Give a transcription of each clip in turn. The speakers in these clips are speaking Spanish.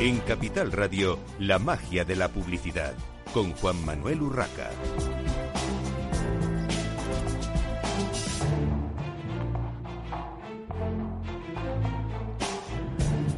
En Capital Radio, la magia de la publicidad, con Juan Manuel Urraca.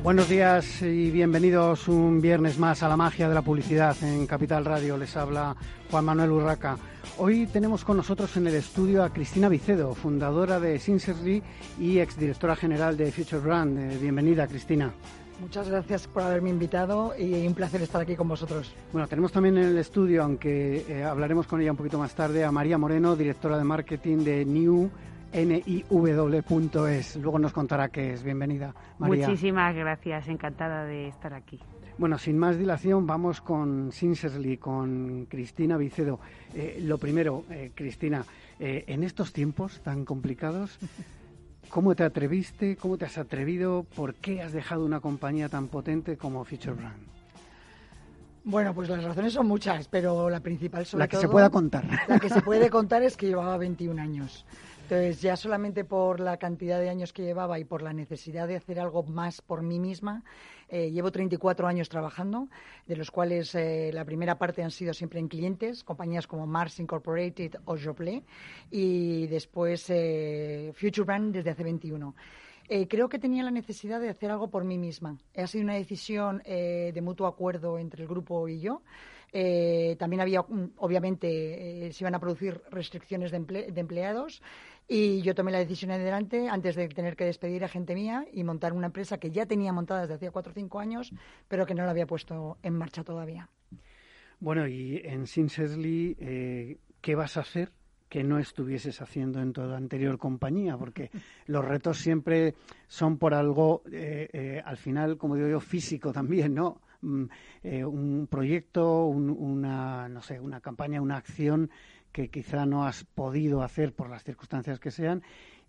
Buenos días y bienvenidos un viernes más a la magia de la publicidad en Capital Radio. Les habla Juan Manuel Urraca. Hoy tenemos con nosotros en el estudio a Cristina Vicedo, fundadora de Sincerely y exdirectora general de Future Brand. Eh, bienvenida, Cristina. Muchas gracias por haberme invitado y un placer estar aquí con vosotros. Bueno, tenemos también en el estudio, aunque eh, hablaremos con ella un poquito más tarde, a María Moreno, directora de marketing de New niw.es. Luego nos contará qué es. Bienvenida, María. Muchísimas gracias, encantada de estar aquí. Bueno, sin más dilación, vamos con Sincerely, con Cristina Vicedo. Eh, lo primero, eh, Cristina, en estos tiempos tan complicados, ¿Cómo te atreviste? ¿Cómo te has atrevido? ¿Por qué has dejado una compañía tan potente como Future Brand? Bueno, pues las razones son muchas, pero la principal sobre La que se pueda contar. La que se puede contar es que llevaba 21 años. Entonces, ya solamente por la cantidad de años que llevaba y por la necesidad de hacer algo más por mí misma, eh, llevo 34 años trabajando, de los cuales eh, la primera parte han sido siempre en clientes, compañías como Mars Incorporated o Joplé, y después eh, Future Brand desde hace 21. creo que tenía la necesidad de hacer algo por mí misma. Ha sido una decisión de mutuo acuerdo entre el grupo y yo. también había, mm, obviamente, se iban a producir restricciones de, de empleados y yo tomé la decisión adelante antes de tener que despedir a gente mía y montar una empresa que ya tenía montada desde hacía cuatro o cinco años, pero que no la había puesto en marcha todavía. Bueno, y en Sincerely, eh, ¿qué vas a hacer que no estuvieses haciendo en tu anterior compañía? Porque los retos siempre son por algo, eh, eh, al final, como digo yo, físico también, ¿no? Mm, un proyecto, una, no sé, una campaña, una acción que quizá no has podido hacer por las circunstancias que sean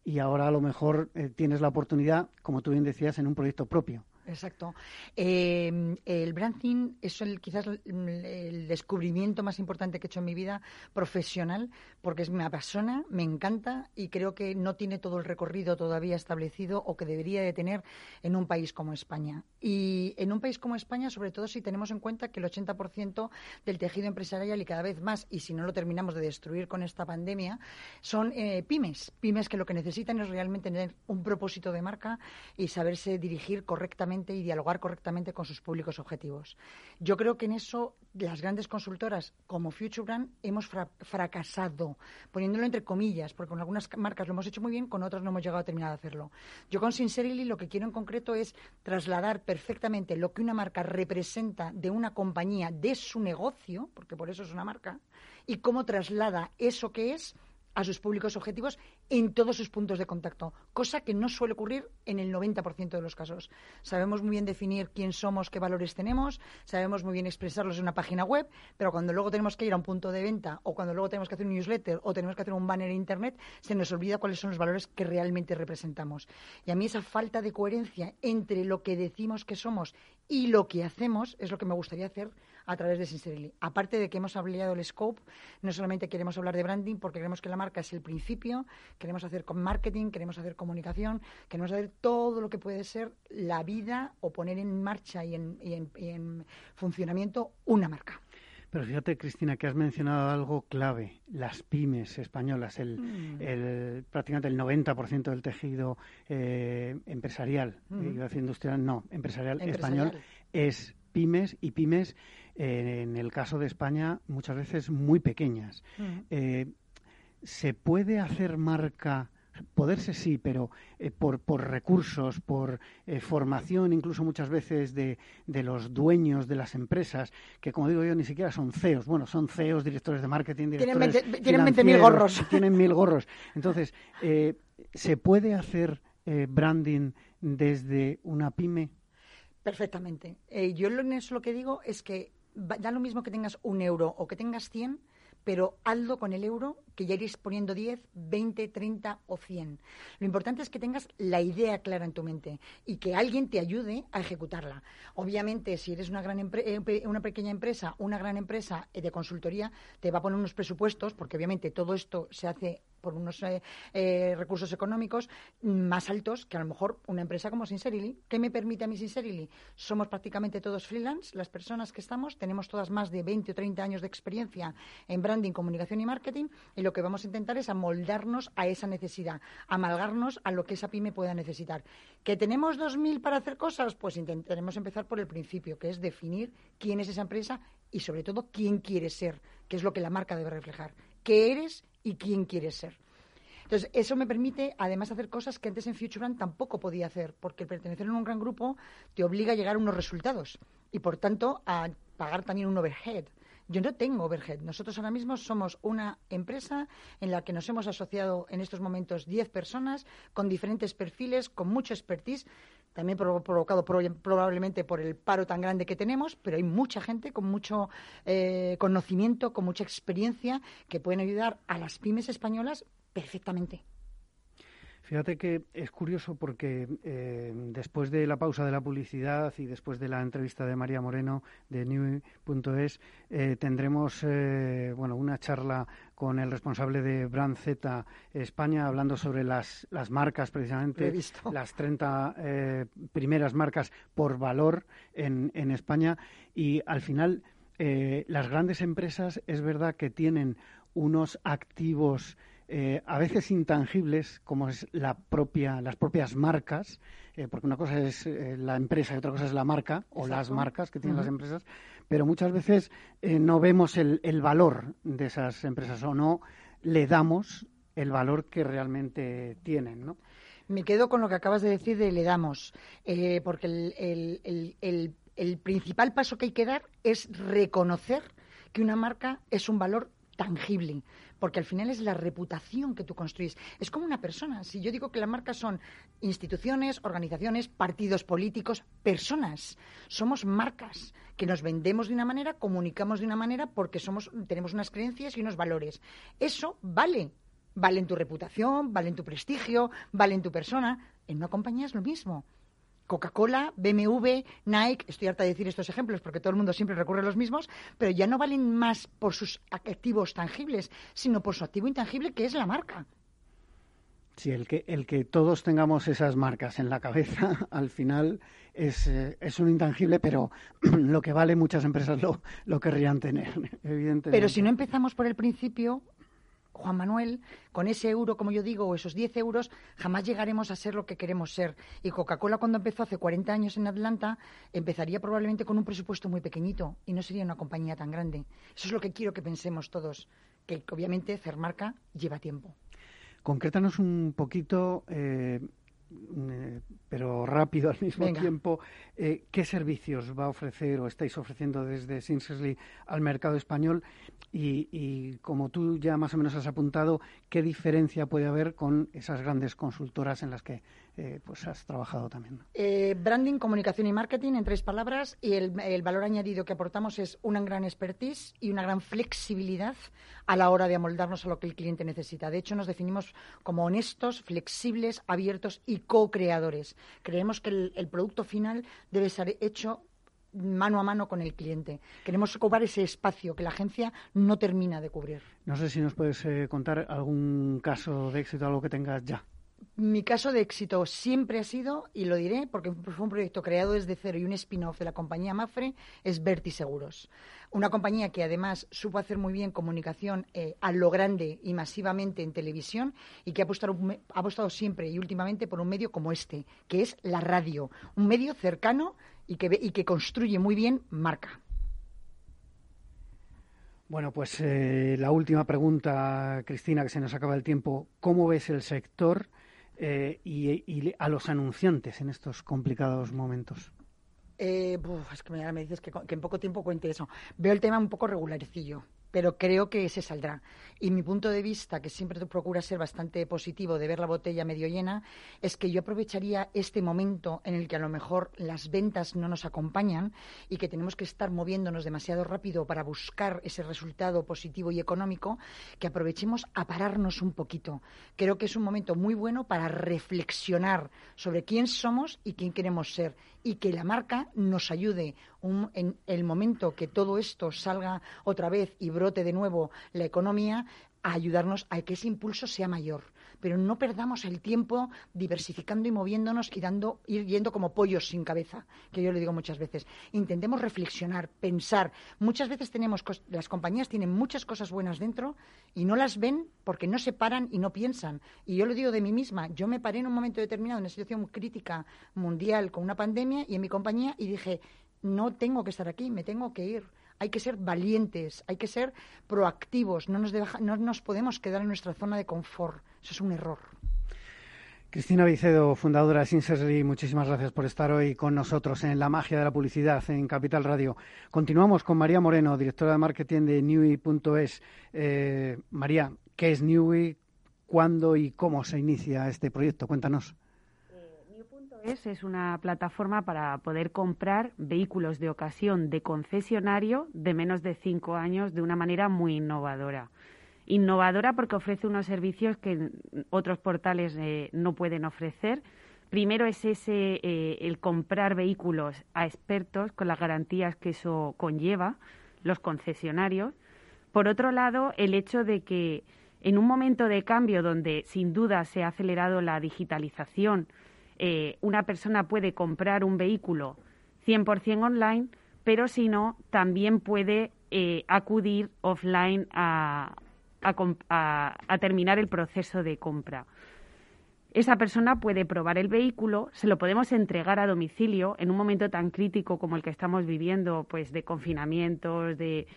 y ahora a lo mejor eh, tienes la oportunidad, como tú bien decías, en un proyecto propio. Exacto. Eh, el branding es el, quizás el, descubrimiento más importante que he hecho en mi vida profesional, porque es, me apasiona, me encanta y creo que no tiene todo el recorrido todavía establecido o que debería de tener en un país como España. Y en un país como España, sobre todo si tenemos en cuenta que el 80% del tejido empresarial y cada vez más, y si no lo terminamos de destruir con esta pandemia, son eh, pymes. Pymes que lo que necesitan es realmente tener un propósito de marca y saberse dirigir correctamente y dialogar correctamente con sus públicos objetivos. Yo creo que en eso las grandes consultoras como Future Brand hemos fracasado, poniéndolo entre comillas, porque con algunas marcas lo hemos hecho muy bien, con otras no hemos llegado a terminar de hacerlo. Yo con Sincerely lo que quiero en concreto es trasladar perfectamente lo que una marca representa de una compañía, de su negocio, porque por eso es una marca, y cómo traslada eso que es a sus públicos objetivos en todos sus puntos de contacto, cosa que no suele ocurrir en el 90% de los casos. Sabemos muy bien definir quién somos, qué valores tenemos, sabemos muy bien expresarlos en una página web, pero cuando luego tenemos que ir a un punto de venta o cuando luego tenemos que hacer un newsletter o tenemos que hacer un banner en Internet, se nos olvida cuáles son los valores que realmente representamos. Y a mí esa falta de coherencia entre lo que decimos que somos y lo que hacemos es lo que me gustaría hacer a través de Sincerely. Aparte de que hemos ampliado el scope, no solamente queremos hablar de branding porque creemos que la marca es el principio, queremos hacer marketing, queremos hacer comunicación, queremos hacer todo lo que puede ser la vida o poner en marcha y en, funcionamiento una marca. Pero fíjate, Cristina, que has mencionado algo clave, las pymes españolas, el, mm. prácticamente el 90% del tejido eh, empresarial, mm. iba a decir industrial, no, empresarial, español, es pymes y pymes en el caso de España, muchas veces muy pequeñas. Mm. Eh, ¿Se puede hacer marca? Poderse sí, pero eh, por, por, recursos, por eh, formación, incluso muchas veces de, de, los dueños de las empresas, que como digo yo, ni siquiera son CEOs. Bueno, son CEOs, directores de marketing, directores Tienen 20.000 gorros. Tienen mil gorros. Entonces, ¿se puede hacer branding desde una pyme? Perfectamente. yo en eso lo que digo es que da lo mismo que tengas un euro o que tengas 100, pero hazlo con el euro, que ya iréis poniendo 10, 20, 30 o 100. Lo importante es que tengas la idea clara en tu mente y que alguien te ayude a ejecutarla. Obviamente, si eres una, gran eh, una pequeña empresa, una gran empresa de consultoría, te va a poner unos presupuestos, porque obviamente todo esto se hace por unos eh, eh, recursos económicos más altos que a lo mejor una empresa como Sincerely. ¿Qué me permite a mí Sincerely? Somos prácticamente todos freelance, las personas que estamos, tenemos todas más de 20 o 30 años de experiencia en branding, comunicación y marketing y lo que vamos a intentar es amoldarnos a esa necesidad, amalgarnos a lo que esa pyme pueda necesitar. ¿Que tenemos 2.000 para hacer cosas? Pues intentaremos empezar por el principio, que es definir quién es esa empresa y sobre todo quién quiere ser, que es lo que la marca debe reflejar. ¿Qué eres y quién quieres ser? Entonces, eso me permite, además, hacer cosas que antes en Futurebrand tampoco podía hacer, porque pertenecer en un gran grupo te obliga a llegar a unos resultados y, por tanto, a pagar también un overhead. Yo no tengo overhead. Nosotros ahora mismo somos una empresa en la que nos hemos asociado en estos momentos 10 personas con diferentes perfiles, con mucho expertise, también provocado probablemente por el paro tan grande que tenemos, pero hay mucha gente con mucho eh, conocimiento, con mucha experiencia, que pueden ayudar a las pymes españolas perfectamente. Fíjate que es curioso porque eh, después de la pausa de la publicidad y después de la entrevista de María Moreno de New.es eh, tendremos bueno una charla con el responsable de Brand Z España hablando sobre las, las marcas precisamente las 30 primeras marcas por valor en, en España. Y al final las grandes empresas es verdad que tienen unos activos eh, a veces intangibles, como es la propia, las propias marcas, eh, porque una cosa es eh, la empresa y otra cosa es la marca o las marcas que tienen las empresas, pero muchas veces no vemos el, valor de esas empresas o no le damos el valor que realmente tienen, ¿no? Me quedo con lo que acabas de decir de le damos, porque el, el, el, el principal paso que hay que dar es reconocer que una marca es un valor tangible, porque al final es la reputación que tú construyes. Es como una persona. Si yo digo que las marcas son instituciones, organizaciones, partidos políticos, personas, somos marcas que nos vendemos de una manera, comunicamos de una manera porque somos tenemos unas creencias y unos valores. Eso vale. Vale en tu reputación, vale en tu prestigio, vale en tu persona. En una compañía es lo mismo. Coca-Cola, BMW, Nike, estoy harta de decir estos ejemplos porque todo el mundo siempre recurre a los mismos, pero ya no valen más por sus activos tangibles, sino por su activo intangible que es la marca. Sí, el que, el que todos tengamos esas marcas en la cabeza, al final es, eh, es un intangible, pero lo que vale muchas empresas lo, lo querrían tener, evidentemente. Pero si no empezamos por el principio, Juan Manuel, con ese euro, como yo digo, o esos 10 euros, jamás llegaremos a ser lo que queremos ser. Y Coca-Cola, cuando empezó hace 40 años en Atlanta, empezaría probablemente con un presupuesto muy pequeñito y no sería una compañía tan grande. Eso es lo que quiero que pensemos todos, que obviamente hacer marca lleva tiempo. Concrétanos un poquito. Eh, pero rápido al mismo tiempo, eh, ¿qué servicios va a ofrecer o estáis ofreciendo desde Sincerely al mercado español? Y, como tú ya más o menos has apuntado, ¿qué diferencia puede haber con esas grandes consultoras en las que eh, pues has trabajado también? branding, comunicación y marketing, en tres palabras, y el, el valor añadido que aportamos es una gran expertise y una gran flexibilidad a la hora de amoldarnos a lo que el cliente necesita. De hecho, nos definimos como honestos, flexibles, abiertos y co-creadores. Creemos que el, producto final debe ser hecho mano a mano con el cliente. Queremos ocupar ese espacio que la agencia no termina de cubrir. No sé si nos puedes eh, contar algún caso de éxito, algo que tengas ya. Mi caso de éxito siempre ha sido, y lo diré porque fue un proyecto creado desde cero y un spin-off de la compañía Mafre, es Verti Seguros. Una compañía que además supo hacer muy bien comunicación eh, a lo grande y masivamente en televisión y que ha apostado, ha apostado siempre y últimamente por un medio como este, que es la radio. Un medio cercano y que, y que construye muy bien marca. Bueno, pues eh, la última pregunta, Cristina, que se nos acaba el tiempo. ¿Cómo ves el sector eh, y, a los anunciantes en estos complicados momentos? Eh, es que me, dices que, en poco tiempo cuente eso. Veo el tema un poco regularcillo, pero creo que se saldrá. Y mi punto de vista, que siempre procura ser bastante positivo de ver la botella medio llena, es que yo aprovecharía este momento en el que a lo mejor las ventas no nos acompañan y que tenemos que estar moviéndonos demasiado rápido para buscar ese resultado positivo y económico, que aprovechemos a pararnos un poquito. Creo que es un momento muy bueno para reflexionar sobre quién somos y quién queremos ser y que la marca nos ayude en el momento que todo esto salga otra vez y brote de nuevo la economía, a ayudarnos a que ese impulso sea mayor. Pero no perdamos el tiempo diversificando y moviéndonos y dando, ir yendo como pollos sin cabeza, que yo le digo muchas veces. Intentemos reflexionar, pensar. Muchas veces tenemos, las compañías tienen muchas cosas buenas dentro y no las ven porque no se paran y no piensan. Y yo lo digo de mí misma. Yo me paré en un momento determinado en una situación crítica mundial con una pandemia y en mi compañía y dije, no tengo que estar aquí, me tengo que ir hay que ser valientes, hay que ser proactivos, no nos, no nos podemos quedar en nuestra zona de confort. Eso es un error. Cristina Vicedo, fundadora de Sincerely, muchísimas gracias por estar hoy con nosotros en La Magia de la Publicidad en Capital Radio. Continuamos con María Moreno, directora de marketing de Newy.es. Eh, María, ¿qué es Newy? ¿Cuándo y cómo se inicia este proyecto? Cuéntanos es una plataforma para poder comprar vehículos de ocasión de concesionario de menos de cinco años de una manera muy innovadora. Innovadora porque ofrece unos servicios que otros portales eh, no pueden ofrecer. Primero es ese eh, el comprar vehículos a expertos con las garantías que eso conlleva, los concesionarios. Por otro lado, el hecho de que en un momento de cambio donde sin duda se ha acelerado la digitalización, eh, una persona puede comprar un vehículo 100% online, pero si no, también puede eh, acudir offline a, terminar el proceso de compra. Esa persona puede probar el vehículo, se lo podemos entregar a domicilio en un momento tan crítico como el que estamos viviendo, pues de confinamientos, de,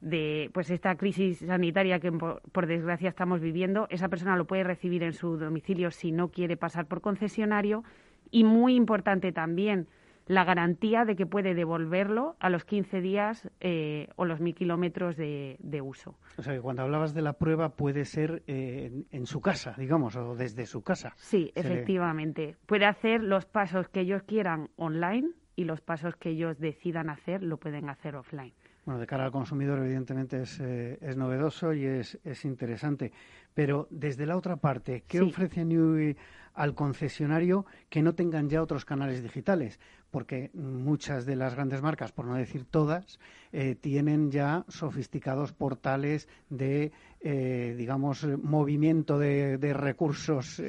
de pues esta crisis sanitaria que por, desgracia estamos viviendo, esa persona lo puede recibir en su domicilio si no quiere pasar por concesionario y muy importante también la garantía de que puede devolverlo a los 15 días eh, o los mil kilómetros de, uso. O sea, que cuando hablabas de la prueba puede ser eh, en, su casa, digamos, o desde su casa. Sí, efectivamente. Puede hacer los pasos que ellos quieran online y los pasos que ellos decidan hacer lo pueden hacer offline. Bueno, de cara al consumidor, evidentemente es, eh, es novedoso y es, es, interesante. Pero desde la otra parte, ¿qué ofrece New al concesionario que no tengan ya otros canales digitales? Porque muchas de las grandes marcas, por no decir todas, eh, tienen ya sofisticados portales de, eh, digamos, movimiento de, de recursos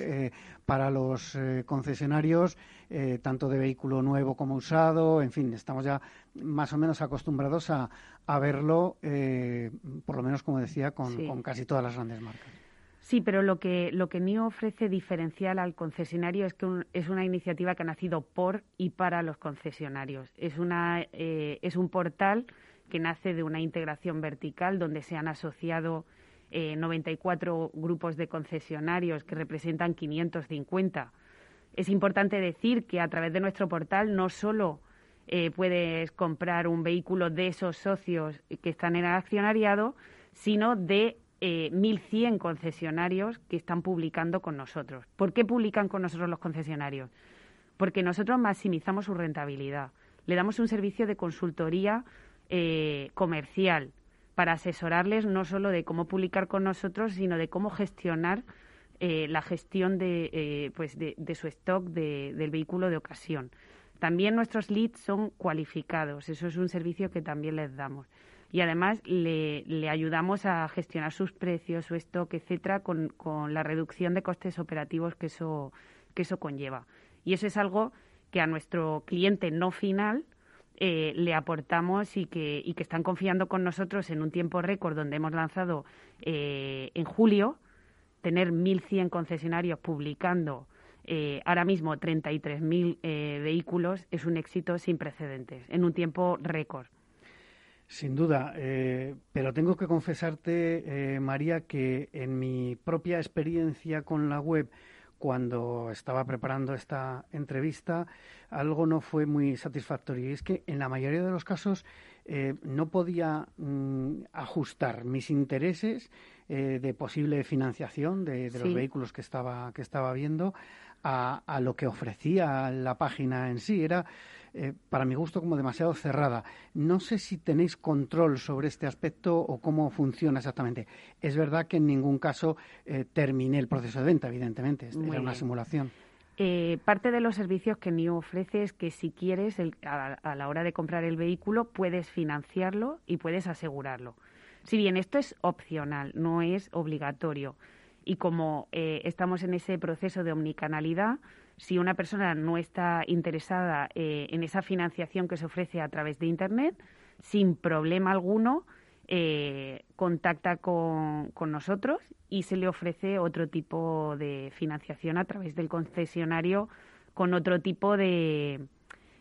para los concesionarios, tanto de vehículo nuevo como usado. En fin, estamos ya más o menos acostumbrados a, a verlo, eh, por lo menos como decía, con, casi todas las grandes marcas. Sí, pero lo que, lo que NIO ofrece diferencial al concesionario es que es una iniciativa que ha nacido por y para los concesionarios. Es, una, eh, es un portal que nace de una integración vertical donde se han asociado eh, 94 grupos de concesionarios que representan 550. Es importante decir que a través de nuestro portal no solo eh, puedes comprar un vehículo de esos socios que están en el accionariado, sino de eh, 1.100 concesionarios que están publicando con nosotros. ¿Por qué publican con nosotros los concesionarios? Porque nosotros maximizamos su rentabilidad. Le damos un servicio de consultoría eh, comercial para asesorarles no solo de cómo publicar con nosotros, sino de cómo gestionar eh, la gestión de, pues de, su stock del vehículo de ocasión. También nuestros leads son cualificados, eso es un servicio que también les damos. Y además le, ayudamos a gestionar sus precios, su stock, etcétera, con, la reducción de costes operativos que eso, que eso conlleva. Y eso es algo que a nuestro cliente no final eh, le aportamos y que, y que están confiando con nosotros en un tiempo récord donde hemos lanzado eh, en julio, tener 1.100 concesionarios publicando eh, ahora mismo 33.000 eh, vehículos es un éxito sin precedentes, en un tiempo récord. Sin duda, eh, pero tengo que confesarte, María, que en mi propia experiencia con la web, cuando estaba preparando esta entrevista, algo no fue muy satisfactorio. Y es que en la mayoría de los casos no podía mm, ajustar mis intereses de posible financiación de, los vehículos que estaba, que estaba viendo a, lo que ofrecía la página en sí. Era, eh, para mi gusto, como demasiado cerrada. No sé si tenéis control sobre este aspecto o cómo funciona exactamente. Es verdad que en ningún caso eh, terminé el proceso de venta, evidentemente. Era una simulación. Eh, parte de los servicios que NIO ofrece es que si quieres, a, la hora de comprar el vehículo, puedes financiarlo y puedes asegurarlo. Si bien esto es opcional, no es obligatorio. Y como eh, estamos en ese proceso de omnicanalidad, si una persona no está interesada eh, en esa financiación que se ofrece a través de Internet, sin problema alguno, eh, contacta con, nosotros y se le ofrece otro tipo de financiación a través del concesionario con otro tipo de,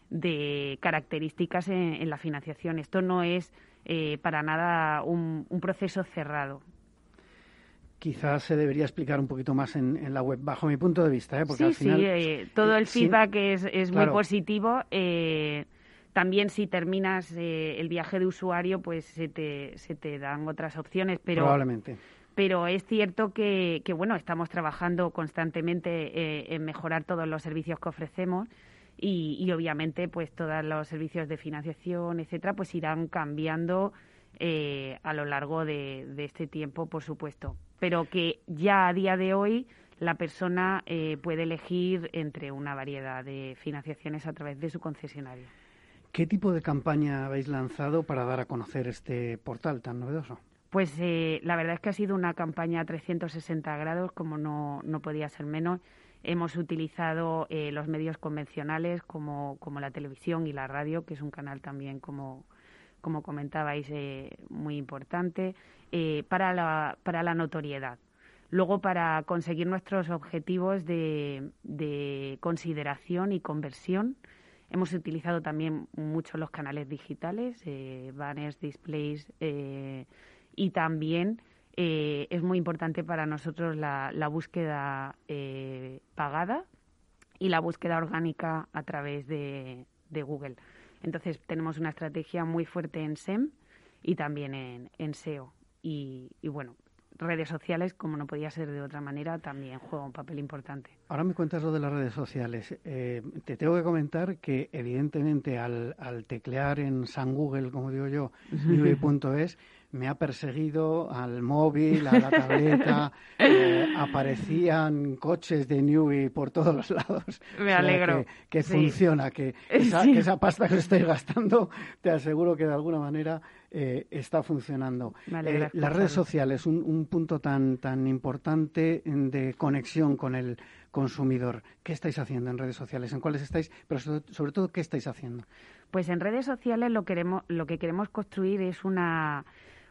de características en, la financiación. Esto no es eh, para nada un, proceso cerrado. Quizás se debería explicar un poquito más en, la web, bajo mi punto de vista, ¿eh? porque al final... Sí, todo el feedback es, es muy positivo. También si terminas eh, el viaje de usuario, pues se te, se te dan otras opciones, pero... Probablemente. Pero es cierto que, que bueno, estamos trabajando constantemente eh, en mejorar todos los servicios que ofrecemos y, y, obviamente pues todos los servicios de financiación, etcétera, pues irán cambiando eh, a lo largo de, de, este tiempo, por supuesto. Pero que ya a día de hoy la persona puede elegir entre una variedad de financiaciones a través de su concesionario. ¿Qué tipo de campaña habéis lanzado para dar a conocer este portal tan novedoso? Pues eh, la verdad es que ha sido una campaña a 360 grados, como no, no podía ser menos. Hemos utilizado eh, los medios convencionales como, como, la televisión y la radio, que es un canal también, como, como comentabais, eh, muy importante, para, la, para la notoriedad. Luego, para conseguir nuestros objetivos de, de consideración y conversión, Hemos utilizado también mucho los canales digitales, eh, banners, displays eh, y también eh, es muy importante para nosotros la, búsqueda pagada y la búsqueda orgánica a través de, Google. Entonces tenemos una estrategia muy fuerte en SEM y también en, SEO. Y bueno, redes sociales, como no podía ser de otra manera, también juega un papel importante. Ahora me cuentas lo de las redes sociales. Eh, te tengo que comentar que, evidentemente, al, al teclear en San Google, como digo yo, es me ha perseguido al móvil, a la tableta, eh, aparecían coches de Newey por todos los lados. Me alegro. que, funciona, que esa, pasta que estoy gastando, te aseguro que de alguna manera eh, está funcionando. Eh, las redes sociales, un, un punto tan, tan importante de conexión con el consumidor. ¿Qué estáis haciendo en redes sociales? ¿En cuáles estáis? Pero sobre todo, ¿qué estáis haciendo? Pues en redes sociales lo, queremos, lo que queremos construir es una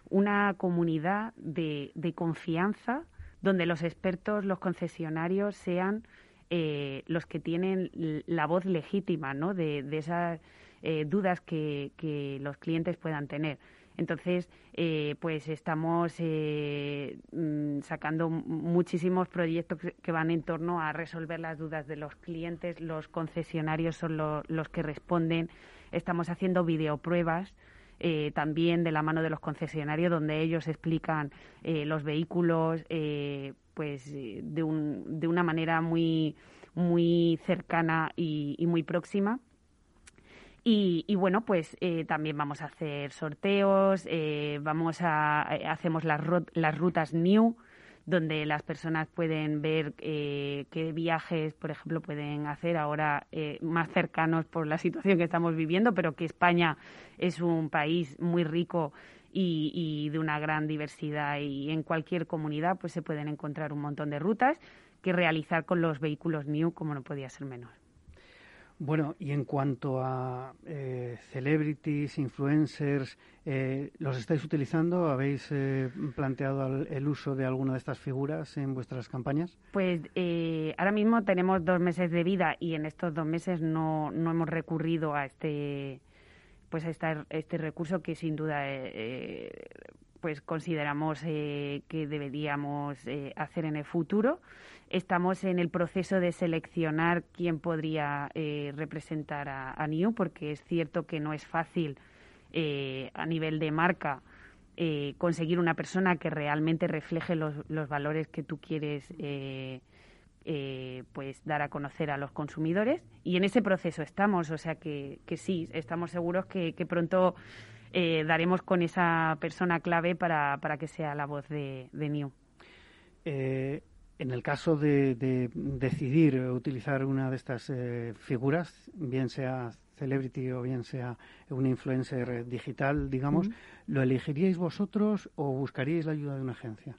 una comunidad de, de confianza donde los expertos, los concesionarios sean eh, los que tienen la voz legítima ¿no? de, esas eh, dudas que, los clientes puedan tener. Entonces, eh, pues estamos mm, sacando muchísimos proyectos que van en torno a resolver las dudas de los clientes. Los concesionarios son los que responden. Estamos haciendo videopruebas eh, también de la mano de los concesionarios, donde ellos explican eh, los vehículos eh, pues de, un, de una manera muy, muy cercana y, muy próxima. Y, bueno, pues también vamos a hacer sorteos, vamos a hacemos las, las rutas new, donde las personas pueden ver eh, qué viajes, por ejemplo, pueden hacer ahora eh, más cercanos por la situación que estamos viviendo, pero que España es un país muy rico y, y, de una gran diversidad y en cualquier comunidad pues se pueden encontrar un montón de rutas que realizar con los vehículos New como no podía ser menos. Bueno, y en cuanto a eh, celebrities, influencers, eh, ¿los estáis utilizando? ¿Habéis eh, planteado el, uso de alguna de estas figuras en vuestras campañas? Pues ahora mismo tenemos dos meses de vida y en estos dos meses no, no hemos recurrido a este pues a este recurso que sin duda pues consideramos que deberíamos hacer en el futuro Estamos en el proceso de seleccionar quién podría eh, representar a, a, New, porque es cierto que no es fácil eh, a nivel de marca eh, conseguir una persona que realmente refleje los, valores que tú quieres pues dar a conocer a los consumidores. Y en ese proceso estamos, o sea que, que sí, estamos seguros que pronto daremos con esa persona clave para, para que sea la voz de, de New en el caso de, decidir utilizar una de estas eh, figuras, bien sea celebrity o bien sea una influencer digital, digamos, ¿lo elegiríais vosotros o buscaríais la ayuda de una agencia?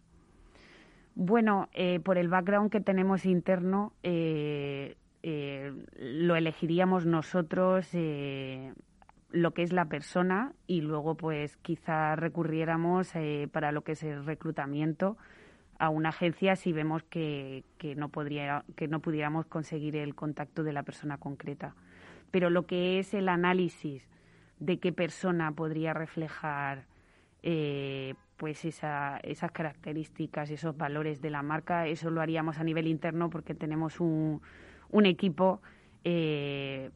Bueno, eh, por el background que tenemos interno, eh, lo elegiríamos nosotros lo que es la persona y luego pues quizá recurriéramos para lo que es el reclutamiento a una agencia si vemos que, que, no podría, que no pudiéramos conseguir el contacto de la persona concreta. Pero lo que es el análisis de qué persona podría reflejar eh, pues esa, esas características, esos valores de la marca, eso lo haríamos a nivel interno porque tenemos un, un equipo eh,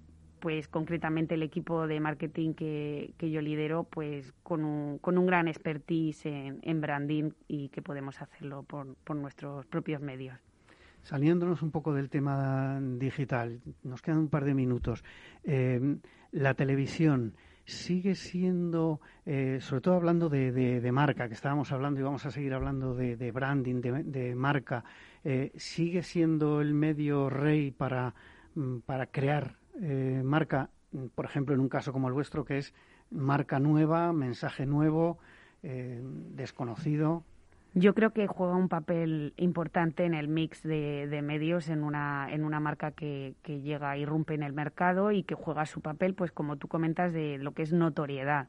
pues concretamente el equipo de marketing que, yo lidero, pues con un, con un gran expertise en, branding y que podemos hacerlo por, por nuestros propios medios. Saliéndonos un poco del tema digital, nos quedan un par de minutos. Eh, la televisión sigue siendo, eh, sobre todo hablando de, marca, que estábamos hablando y vamos a seguir hablando de, branding, de, marca, eh, sigue siendo el medio rey para, mm, para crear eh, marca, por ejemplo, en un caso como el vuestro, que es marca nueva, mensaje nuevo, eh, desconocido? Yo creo que juega un papel importante en el mix de, medios en una, en una marca que, que, llega, irrumpe en el mercado y que juega su papel, pues como tú comentas, de lo que es notoriedad.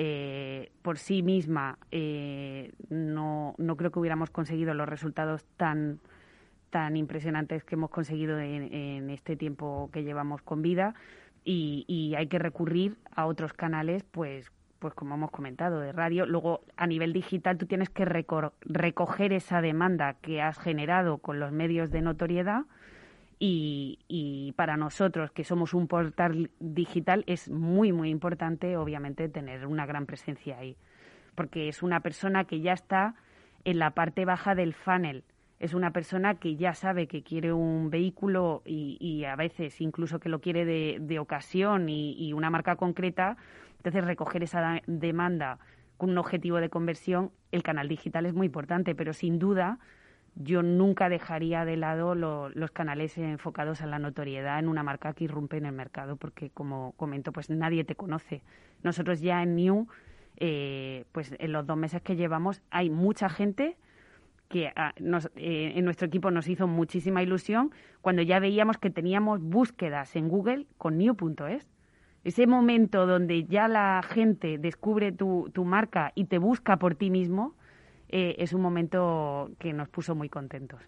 Eh, por sí misma no, no creo que hubiéramos conseguido los resultados tan tan impresionantes que hemos conseguido en, este tiempo que llevamos con vida y, hay que recurrir a otros canales, pues pues como hemos comentado, de radio. Luego, a nivel digital, tú tienes que recoger esa demanda que has generado con los medios de notoriedad y, y, para nosotros, que somos un portal digital, es muy, muy importante, obviamente, tener una gran presencia ahí. Porque es una persona que ya está en la parte baja del funnel es una persona que ya sabe que quiere un vehículo y, a veces incluso que lo quiere de, ocasión y, una marca concreta, entonces recoger esa demanda con un objetivo de conversión, el canal digital es muy importante, pero sin duda yo nunca dejaría de lado los canales enfocados a la notoriedad en una marca que irrumpe en el mercado, porque como comento, pues nadie te conoce. Nosotros ya en New, eh, pues en los dos meses que llevamos, hay mucha gente que ah, eh, en nuestro equipo nos hizo muchísima ilusión cuando ya veíamos que teníamos búsquedas en Google con new.es. Ese momento donde ya la gente descubre tu, tu marca y te busca por ti mismo eh, es un momento que nos puso muy contentos.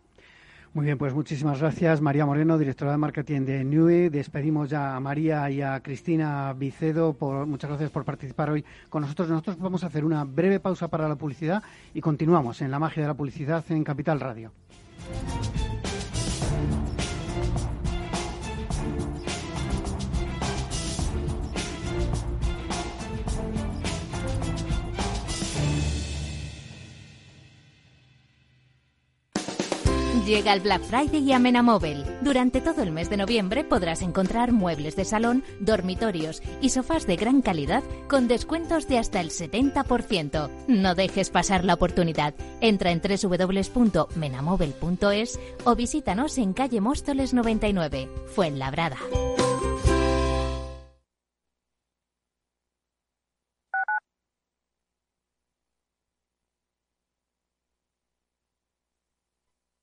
Muy bien, pues muchísimas gracias. María Moreno, directora de marketing de NUE. Despedimos ya a María y a Cristina Vicedo. Por, muchas gracias por participar hoy con nosotros. Nosotros vamos a hacer una breve pausa para la publicidad y continuamos en la magia de la publicidad en Capital Radio. Llega el Black Friday y a Menamóvil. Durante todo el mes de noviembre podrás encontrar muebles de salón, dormitorios y sofás de gran calidad con descuentos de hasta el 70%. No dejes pasar la oportunidad. Entra en www.menamóvil.es o visítanos en calle Móstoles 99, Fuenlabrada.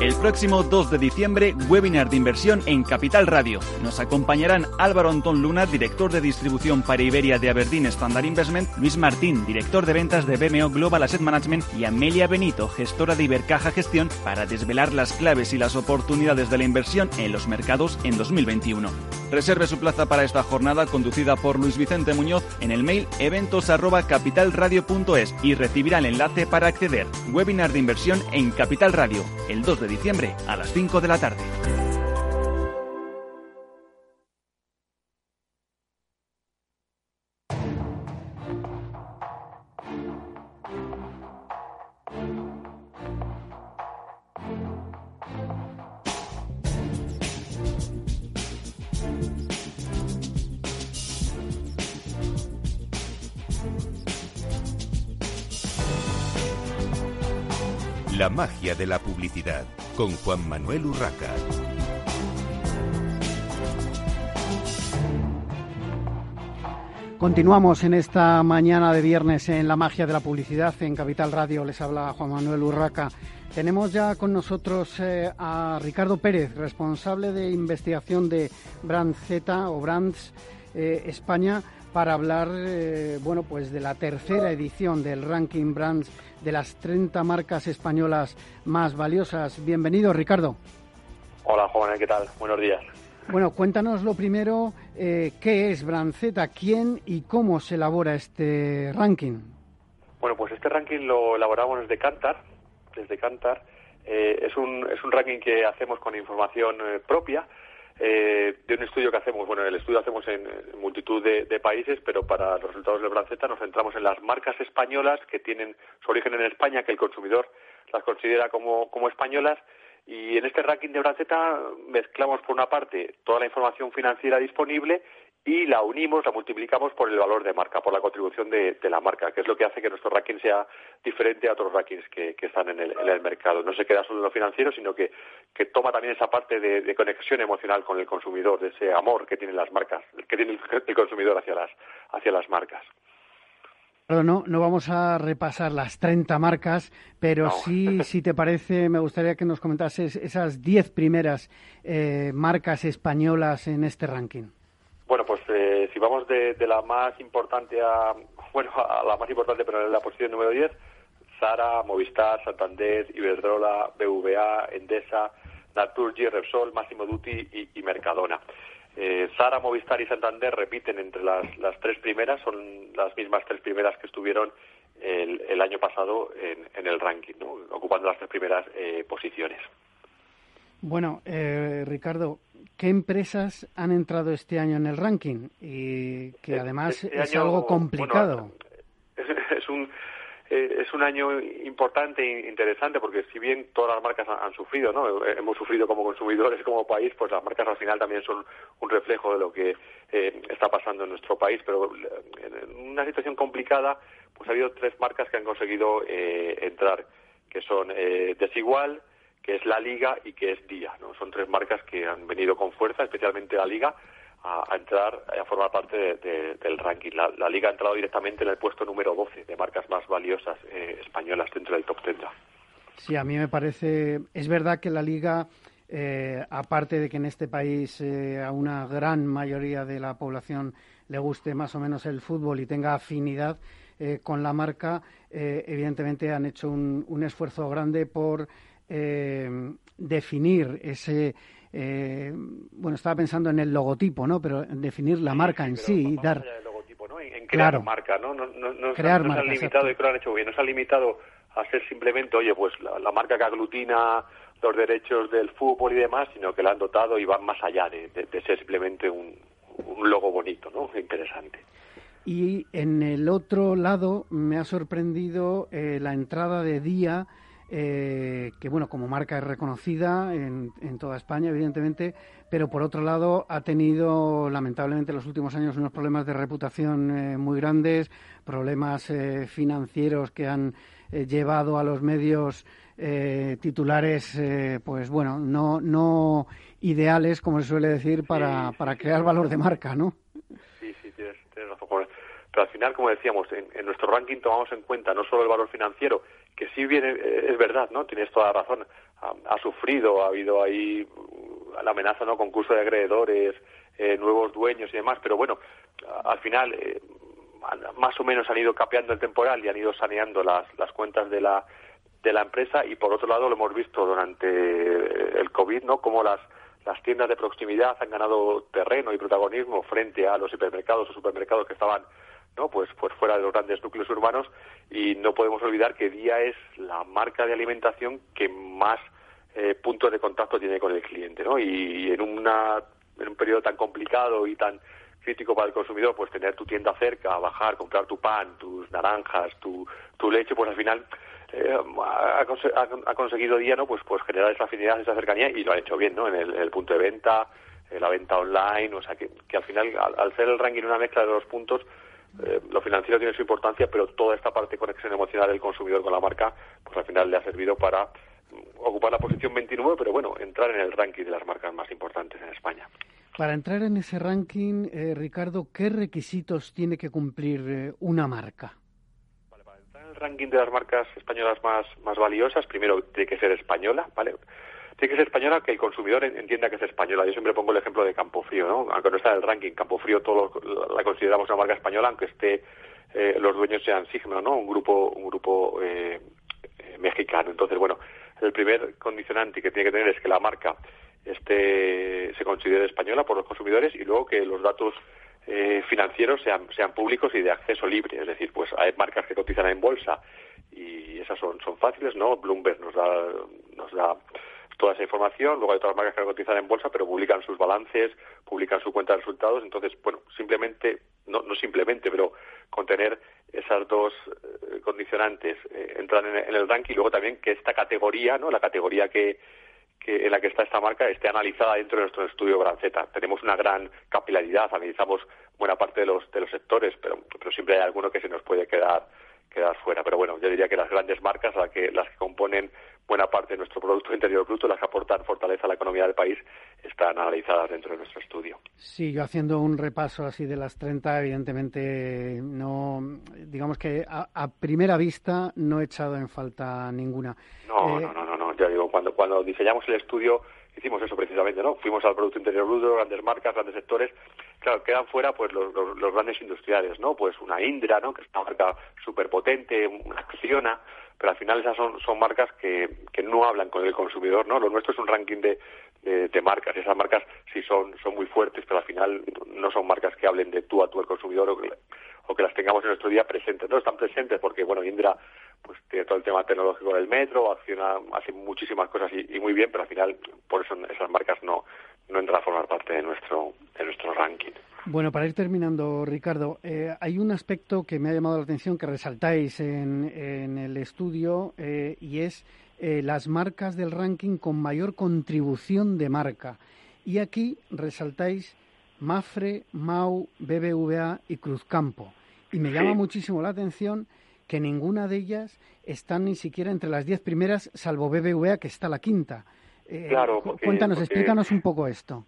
El próximo 2 de diciembre, webinar de inversión en Capital Radio. Nos acompañarán Álvaro Antón Luna, director de distribución para Iberia de Aberdeen Standard Investment, Luis Martín, director de ventas de BMO Global Asset Management y Amelia Benito, gestora de Ibercaja Gestión, para desvelar las claves y las oportunidades de la inversión en los mercados en 2021. Reserve su plaza para esta jornada conducida por Luis Vicente Muñoz en el mail eventos@capitalradio.es y recibirá el enlace para acceder. Webinar de inversión en Capital Radio, el 2 de diciembre a las 5 de la tarde. La magia de la publicidad con Juan Manuel Urraca. Continuamos en esta mañana de viernes en la magia de la publicidad en Capital Radio. Les habla Juan Manuel Urraca. Tenemos ya con nosotros eh, a Ricardo Pérez, responsable de investigación de Brand Z o Brands eh, España, para hablar eh, bueno, pues de la tercera edición del Ranking Brands de las 30 marcas españolas más valiosas. Bienvenido, Ricardo. Hola, Juan, ¿qué tal? Buenos días. Bueno, cuéntanos lo primero, eh, ¿qué es Branceta? ¿Quién y cómo se elabora este ranking? Bueno, pues este ranking lo elaboramos desde Cantar, desde Cantar. Eh, es, un, es un ranking que hacemos con información eh, propia, eh, de un estudio que hacemos, bueno, el estudio hacemos en, multitud de, países, pero para los resultados de Branceta nos centramos en las marcas españolas que tienen su origen en España, que el consumidor las considera como, como españolas. Y en este ranking de Branceta mezclamos, por una parte, toda la información financiera disponible y la unimos, la multiplicamos por el valor de marca, por la contribución de, la marca, que es lo que hace que nuestro ranking sea diferente a otros rankings que, están en el, mercado. No se queda solo en lo financiero, sino que, toma también esa parte de, conexión emocional con el consumidor, de ese amor que tienen las marcas, que tiene el, consumidor hacia las, hacia las marcas. no, no vamos a repasar las 30 marcas, pero sí, si te parece, me gustaría que nos comentases esas 10 primeras eh, marcas españolas en este ranking. Bueno, pues eh, si vamos de, la más importante a, bueno, a la más importante, pero en la posición número 10, Zara, Movistar, Santander, Iberdrola, BVA, Endesa, Naturgy, Repsol, Máximo Duty y, Mercadona. Eh, Zara, Movistar y Santander repiten entre las, tres primeras, son las mismas tres primeras que estuvieron el, año pasado en, el ranking, ocupando las tres primeras eh, posiciones. Bueno, eh, Ricardo, ¿qué empresas han entrado este año en el ranking? Y que eh, además este es algo complicado. es, un eh, es un año importante e interesante porque si bien todas las marcas han, sufrido, ¿no? Hemos sufrido como consumidores, como país, pues las marcas al final también son un reflejo de lo que está pasando en nuestro país. Pero en una situación complicada, pues ha habido tres marcas que han conseguido entrar, que son Desigual, que es la Liga y que es Día. ¿no? Son tres marcas que han venido con fuerza, especialmente la Liga. a, entrar a formar parte del ranking. La, liga ha entrado directamente en el puesto número 12 de marcas más valiosas eh, españolas dentro del top 10. Sí, a mí me parece. Es verdad que la liga. Eh, aparte de que en este país eh, a una gran mayoría de la población le guste más o menos el fútbol y tenga afinidad con la marca, evidentemente han hecho un esfuerzo grande por definir ese eh, bueno, estaba pensando en el logotipo, ¿no? Pero en definir la marca en sí, dar... En, crear marca, ¿no? No, no, crear se, han limitado, y creo han hecho bien, no se ha limitado a ser simplemente, oye, pues la, marca que aglutina los derechos del fútbol y demás, sino que la han dotado y van más allá de, ser simplemente un, un logo bonito, ¿no? Interesante. Y en el otro lado me ha sorprendido eh, la entrada de Día eh, que bueno, como marca es reconocida en, toda España, evidentemente, pero por otro lado ha tenido lamentablemente en los últimos años unos problemas de reputación eh, muy grandes, problemas eh, financieros que han llevado a los medios titulares, pues bueno, no, no ideales, como se suele decir, para, para crear valor de marca, ¿no? Sí, sí, tienes, razón. Pero al final, como decíamos, en nuestro ranking tomamos en cuenta no solo el valor financiero, que sí viene, eh, es verdad, ¿no? Tienes toda la razón. Ha, sufrido, ha habido ahí uh, la amenaza, ¿no? Concurso de acreedores, eh, nuevos dueños y demás, pero bueno, al final eh, más o menos han ido capeando el temporal y han ido saneando las, las cuentas de la de la empresa y por otro lado lo hemos visto durante el COVID, ¿no? Como las las tiendas de proximidad han ganado terreno y protagonismo frente a los hipermercados o supermercados que estaban ¿no? Pues, pues fuera de los grandes núcleos urbanos y no podemos olvidar que Día es la marca de alimentación que más eh, puntos de contacto tiene con el cliente, ¿no? Y, en, una, en un periodo tan complicado y tan crítico para el consumidor, pues tener tu tienda cerca, bajar, comprar tu pan, tus naranjas, tu, tu leche, pues al final eh, ha, conseguido Día, ¿no? Pues, pues generar esa afinidad, esa cercanía y lo ha hecho bien, ¿no? En el, punto de venta, en la venta online, o sea que, que al final, al, al ser el ranking una mezcla de los puntos, eh, lo financiero tiene su importancia, pero toda esta parte de conexión emocional del consumidor con la marca, pues al final le ha servido para mm, ocupar la posición 29, pero bueno, entrar en el ranking de las marcas más importantes en España. Para entrar en ese ranking, eh, Ricardo, ¿qué requisitos tiene que cumplir eh, una marca? para entrar en el ranking de las marcas españolas más, más valiosas, primero tiene que ser española, ¿vale? Tiene que ser española que el consumidor entienda que es española. Yo siempre pongo el ejemplo de Campofrío, ¿no? Aunque no está en el ranking, Campofrío todo la consideramos una marca española, aunque esté eh, los dueños sean Sigma, ¿no? Un grupo, un grupo eh, eh, mexicano. Entonces, bueno, el primer condicionante que tiene que tener es que la marca esté, se considere española por los consumidores y luego que los datos financieros sean, sean públicos y de acceso libre. Es decir, pues hay marcas que cotizan en bolsa y esas son, son fáciles, ¿no? Bloomberg nos da, nos da toda esa información. Luego hay otras marcas que cotizan en bolsa, pero publican sus balances, publican su cuenta de resultados. Entonces, bueno, simplemente, no, no simplemente, pero contener esas dos eh, condicionantes, eh, entrar en, el ranking y luego también que esta categoría, ¿no? La categoría que, que en la que está esta marca esté analizada dentro de nuestro estudio Gran Z. Tenemos una gran capilaridad, analizamos buena parte de los, de los sectores, pero, pero siempre hay alguno que se nos puede quedar quedar fuera. Pero bueno, yo diría que las grandes marcas, las que, las que componen buena parte de nuestro Producto Interior Bruto, las que aportan fortaleza a la economía del país, están analizadas dentro de nuestro estudio. Sí, yo haciendo un repaso así de las 30, evidentemente no, digamos que a, primera vista no he echado en falta ninguna. No, eh, no, no, no, ya digo, cuando, cuando diseñamos el estudio hicimos eso precisamente, ¿no? Fuimos al Producto Interior Bruto, grandes marcas, grandes sectores. Claro, quedan fuera pues los, los, grandes industriales, ¿no? Pues una Indra, ¿no? Que es una marca súper potente, una Acciona, pero al final esas son, son marcas que, que no hablan con el consumidor, ¿no? Lo nuestro es un ranking de, de, marcas. Esas marcas sí son, son muy fuertes, pero al final no son marcas que hablen de tú a tú el consumidor o que, o que las tengamos en nuestro día presentes. No están presentes porque, bueno, Indra pues tiene todo el tema tecnológico del metro, acciona, hace muchísimas cosas y, muy bien, pero al final por eso esas marcas no, no entran a formar parte de nuestro, de nuestro ranking. Bueno, para ir terminando, Ricardo, eh, hay un aspecto que me ha llamado la atención que resaltáis en, en el estudio eh, y es eh, las marcas del ranking con mayor contribución de marca. Y aquí resaltáis Mafre, Mau, BBVA y Cruzcampo. Y me llama muchísimo la atención que ninguna de ellas está ni siquiera entre las diez primeras, salvo BBVA, que está la quinta. Claro, cuéntanos, explícanos un poco esto.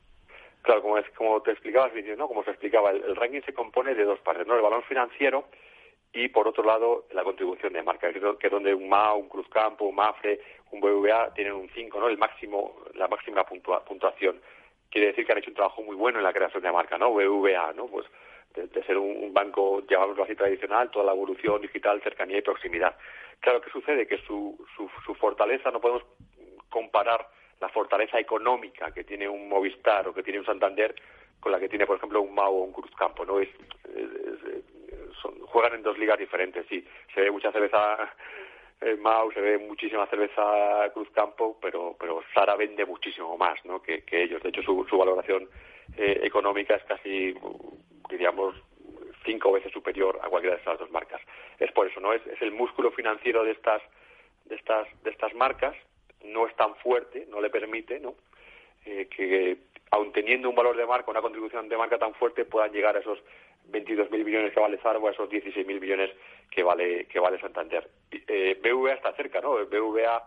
Claro, como, es, como te explicabas, ¿no? Como se explicaba, el, ranking se compone de dos partes, ¿no? El balón financiero y, por otro lado, la contribución de marca, que es donde un MA, un Cruzcampo, un MAFRE, un BVA tienen un 5, ¿no? El máximo, la máxima puntuación. Quiere decir que han hecho un trabajo muy bueno en la creación de marca, ¿no? BVA, ¿no? Pues de, ser un, banco, llamémoslo así, tradicional, toda la evolución digital, cercanía y proximidad. Claro, ¿qué sucede? Que su, su, su fortaleza no podemos comparar la fortaleza económica que tiene un Movistar o que tiene un Santander con la que tiene, por ejemplo, un Mau o un Cruzcampo, ¿no? Es, juegan en dos ligas diferentes, sí. Se ve mucha cerveza eh, Mau, se ve muchísima cerveza Cruzcampo, pero, pero Sara vende muchísimo más, ¿no? Que, ellos. De hecho, su, su valoración eh, económica es casi, diríamos, cinco veces superior a cualquiera de estas dos marcas. Es por eso, ¿no? Es, es el músculo financiero de estas, de estas, de estas marcas no es tan fuerte, no le permite, ¿no? Eh, que aun teniendo un valor de marca, una contribución de marca tan fuerte, puedan llegar a esos 22.000 millones que vale Zarbo, a esos 16.000 millones que vale que vale Santander. Eh, BVA está cerca, ¿no? BVA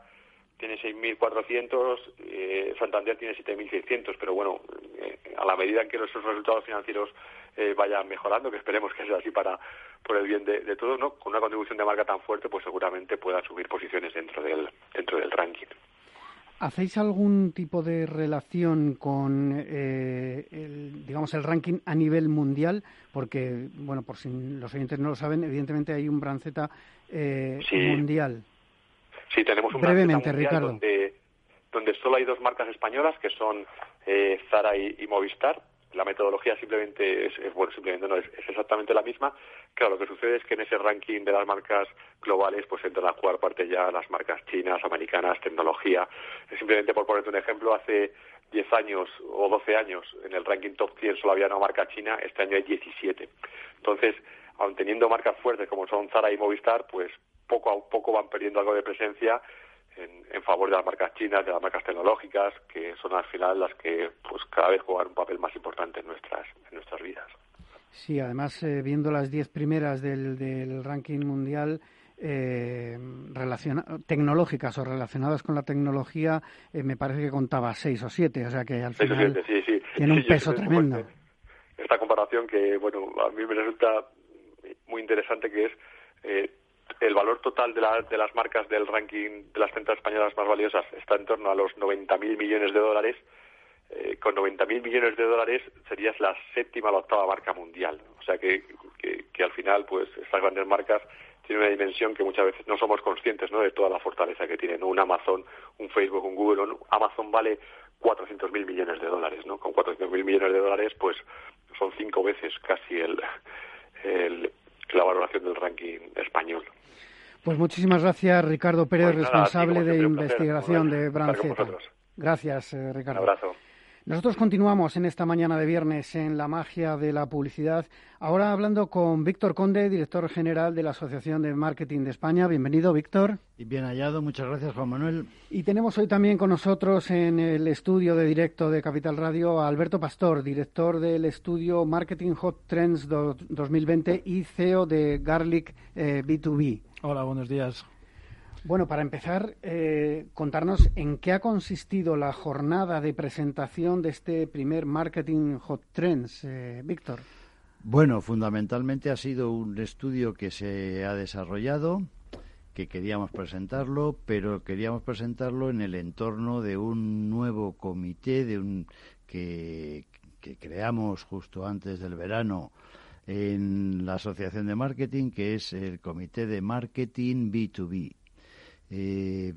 tiene 6.400, eh, Santander tiene 7.600, pero bueno, a la medida en que nuestros resultados financieros eh, vayan mejorando, que esperemos que sea así para por el bien de, de, todos, ¿no? Con una contribución de marca tan fuerte, pues seguramente puedan subir posiciones dentro del dentro del ranking. ¿Hacéis algún tipo de relación con, eh, el, digamos, el ranking a nivel mundial? Porque, bueno, por si los oyentes no lo saben, evidentemente hay un Branceta eh, mundial. Sí, tenemos un Brevemente, Ricardo. Donde, donde, solo hay dos marcas españolas, que son eh, Zara y, Movistar. La metodología simplemente es, bueno, simplemente no es, exactamente la misma. Claro, lo que sucede es que en ese ranking de las marcas globales, pues entran a jugar parte ya las marcas chinas, americanas, tecnología. Simplemente por ponerte un ejemplo, hace 10 años o 12 años en el ranking top 100 solo había una marca china, este año hay 17. Entonces, aun teniendo marcas fuertes como son Zara y Movistar, pues poco a poco van perdiendo algo de presencia en, favor de las marcas chinas, de las marcas tecnológicas, que son al final las que pues cada vez juegan un papel más importante en nuestras, en nuestras vidas. Sí, además, eh, viendo las diez primeras del, del ranking mundial, eh, tecnológicas o relacionadas con la tecnología, eh, me parece que contaba seis o siete, o sea que al final tiene un peso tremendo. Esta comparación que, bueno, a mí me resulta muy interesante que es eh, el valor total de, de, las marcas del ranking de las centras españolas más valiosas está en torno a los 90.000 millones de dólares. Eh, con 90.000 millones de dólares serías la séptima o la octava marca mundial. O sea que, que, al final, pues estas grandes marcas tienen una dimensión que muchas veces no somos conscientes ¿no? de toda la fortaleza que tienen. Un Amazon, un Facebook, un Google. Amazon vale 400.000 millones de dólares. ¿no? Con 400.000 millones de dólares, pues son cinco veces casi el, el, la valoración del ranking español. Pues muchísimas gracias, Ricardo Pérez, pues responsable de investigación de Branceta. Gracias, eh, Ricardo. Un abrazo. Nosotros continuamos en esta mañana de viernes en la magia de la publicidad. Ahora hablando con Víctor Conde, director general de la Asociación de Marketing de España. Bienvenido, Víctor. Y bien hallado, muchas gracias, Juan Manuel. Y tenemos hoy también con nosotros en el estudio de directo de Capital Radio a Alberto Pastor, director del estudio Marketing Hot Trends 2020 y CEO de Garlic B2B. Eh, Hola, buenos días. Bueno, para empezar, eh, contarnos en qué ha consistido la jornada de presentación de este primer Marketing Hot Trends, eh, Víctor. Bueno, fundamentalmente ha sido un estudio que se ha desarrollado, que queríamos presentarlo, pero queríamos presentarlo en el entorno de un nuevo comité de un, que, que creamos justo antes del verano en la Asociación de Marketing, que es el Comité de Marketing B2B. Eh,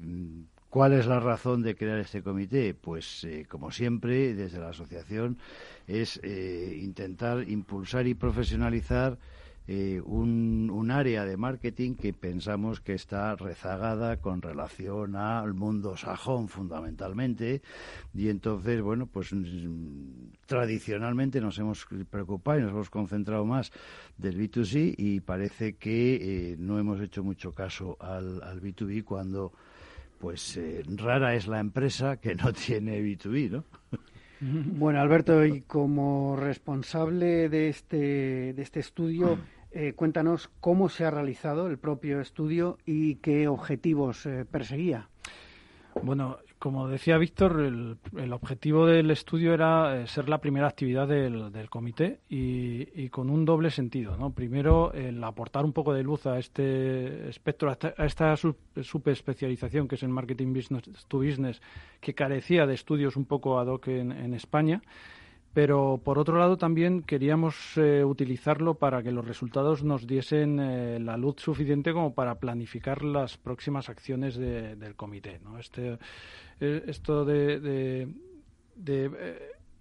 ¿Cuál es la razón de crear este comité? Pues, eh, como siempre, desde la asociación, es eh, intentar impulsar y profesionalizar eh, un, un, área de marketing que pensamos que está rezagada con relación al mundo sajón fundamentalmente y entonces bueno pues mm, tradicionalmente nos hemos preocupado y nos hemos concentrado más del B2C y parece que eh, no hemos hecho mucho caso al, al B2B cuando pues eh, rara es la empresa que no tiene B2B, ¿no? Bueno, Alberto, y como responsable de este, de este estudio, eh, cuéntanos cómo se ha realizado el propio estudio y qué objetivos eh, perseguía. Bueno, como decía Víctor, el, objetivo del estudio era eh, ser la primera actividad del, comité y, con un doble sentido. ¿no? Primero, el aportar un poco de luz a este espectro, a esta, subespecialización que es el marketing business to business, que carecía de estudios un poco ad hoc en España pero por otro lado también queríamos eh, utilizarlo para que los resultados nos diesen eh, la luz suficiente como para planificar las próximas acciones del comité. ¿no? Este, eh, esto de, de, de,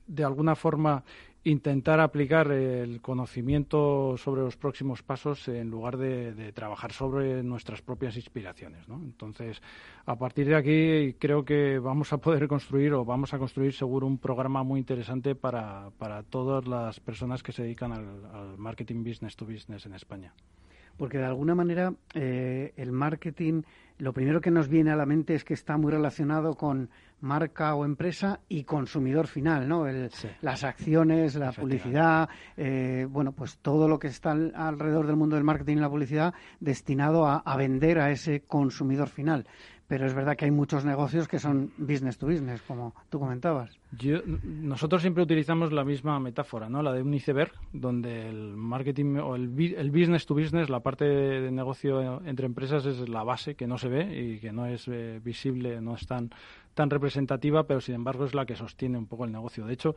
de alguna forma intentar aplicar el conocimiento sobre los próximos pasos en lugar de, trabajar sobre nuestras propias inspiraciones. Entonces, a partir de aquí creo que vamos a poder construir o vamos a construir seguro un programa muy interesante para, para todas las personas que se dedican al marketing business to business en España porque de alguna manera eh, el marketing, lo primero que nos viene a la mente es que está muy relacionado con marca o empresa y consumidor final, ¿no? Las acciones, la publicidad, eh, bueno, pues todo lo que está alrededor del mundo del marketing y la publicidad destinado a vender a ese consumidor final pero es verdad que hay muchos negocios que son business to business, como tú comentabas. nosotros siempre utilizamos la misma metáfora, ¿no? La de un iceberg, donde el marketing o el, business to business, la parte de negocio entre empresas es la base que no se ve y que no es eh, visible, no es tan, tan representativa, pero sin embargo es la que sostiene un poco el negocio. De hecho,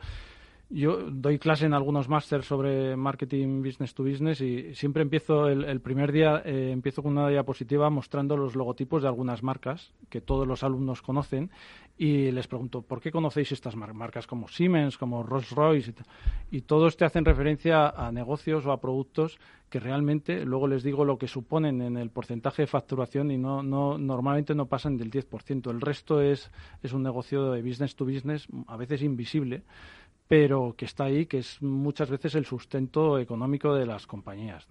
yo doy clase en algunos másteres sobre marketing business to business y siempre empiezo el, primer día eh, empiezo con una diapositiva mostrando los logotipos de algunas marcas que todos los alumnos conocen y les pregunto ¿por qué conocéis estas marcas como Siemens, como Rolls Royce y, todos te hacen referencia a negocios o a productos que realmente luego les digo lo que suponen en el porcentaje de facturación y no, no normalmente no pasan del 10%. El resto es, es un negocio de business to business a veces invisible pero que está ahí, que es muchas veces el sustento económico de las compañías.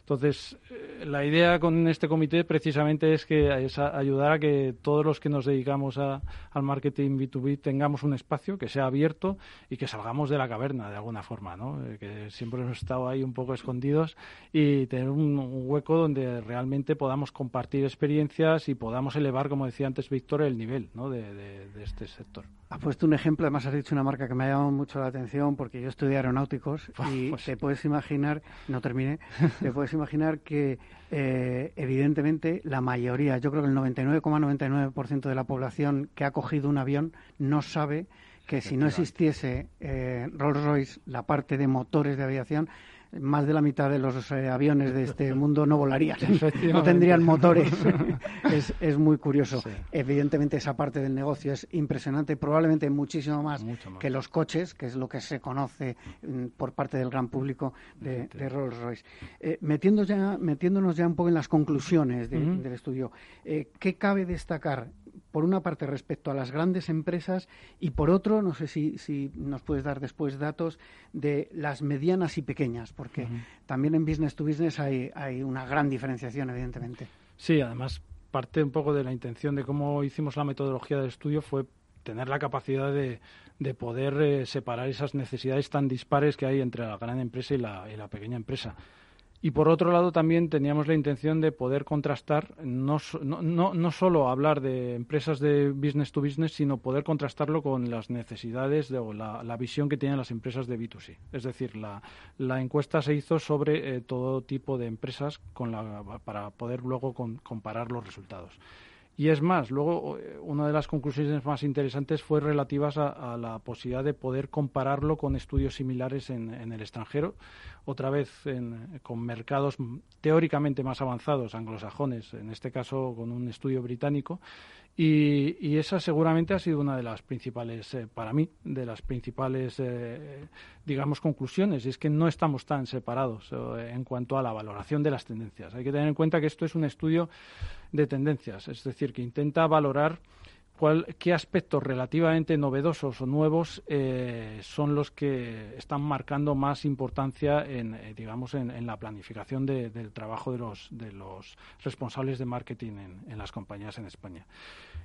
Entonces, eh, la idea con este comité precisamente es que ayudar a que todos los que nos dedicamos al marketing B2B tengamos un espacio que sea abierto y que salgamos de la caverna de alguna forma, ¿no? Eh, que siempre hemos estado ahí un poco escondidos y tener un, hueco donde realmente podamos compartir experiencias y podamos elevar, como decía antes Víctor, el nivel de este sector. Ha puesto un ejemplo, además has dicho una marca que me ha llamado mucho la atención porque yo estudié aeronáuticos y pues te puedes imaginar, no terminé, te puedes imaginar que eh, evidentemente la mayoría, yo creo que el 99,99% de la población que ha cogido un avión no sabe que si no existiese eh, Rolls-Royce, la parte de motores de aviación, más de la mitad de los eh, aviones de este mundo no volarían, no tendrían motores. es, muy curioso. Evidentemente esa parte del negocio es impresionante, probablemente muchísimo más, que los coches, que es lo que se conoce mm, por parte del gran público de, Rolls Royce. Eh, ya, metiéndonos ya un poco en las conclusiones del estudio, eh, ¿qué cabe destacar por una parte respecto a las grandes empresas y por otro, no sé si, si nos puedes dar después datos de las medianas y pequeñas, porque también en business to business hay, hay una gran diferenciación, evidentemente. Sí, además parte un poco de la intención de cómo hicimos la metodología del estudio fue tener la capacidad de, de poder eh, separar esas necesidades tan dispares que hay entre la gran empresa y la, y la pequeña empresa. Y por otro lado también teníamos la intención de poder contrastar, no, no, no, solo hablar de empresas de business to business, sino poder contrastarlo con las necesidades de, o la, visión que tienen las empresas de B2C. Es decir, la, la encuesta se hizo sobre eh, todo tipo de empresas con la, para poder luego comparar los resultados. Y es más, luego eh, una de las conclusiones más interesantes fue relativas a, la posibilidad de poder compararlo con estudios similares en, en el extranjero, otra vez con mercados teóricamente más avanzados, anglosajones, en este caso con un estudio británico, y, esa seguramente ha sido una de las principales, eh, para mí, de las principales, eh, digamos, conclusiones. Y es que no estamos tan separados eh, en cuanto a la valoración de las tendencias. Hay que tener en cuenta que esto es un estudio de tendencias, es decir, que intenta valorar qué aspectos relativamente novedosos o nuevos eh, son los que están marcando más importancia en, eh, digamos, en, la planificación del trabajo de los, de los responsables de marketing en, las compañías en España.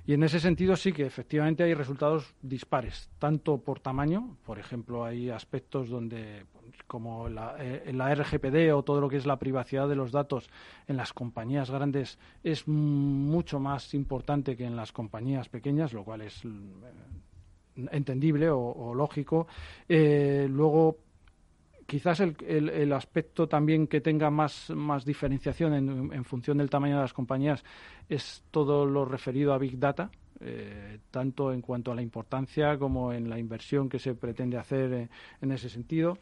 Y en ese sentido sí que efectivamente hay resultados dispares, tanto por tamaño, por ejemplo, hay aspectos donde como la, eh, la RGPD o todo lo que es la privacidad de los datos en las compañías grandes es mucho más importante que en las compañías pequeñas, lo cual es eh, entendible o, lógico. Eh, luego, quizás el, el, aspecto también que tenga más, más diferenciación en, en, función del tamaño de las compañías es todo lo referido a Big Data, eh, tanto en cuanto a la importancia como en la inversión que se pretende hacer eh, en ese sentido.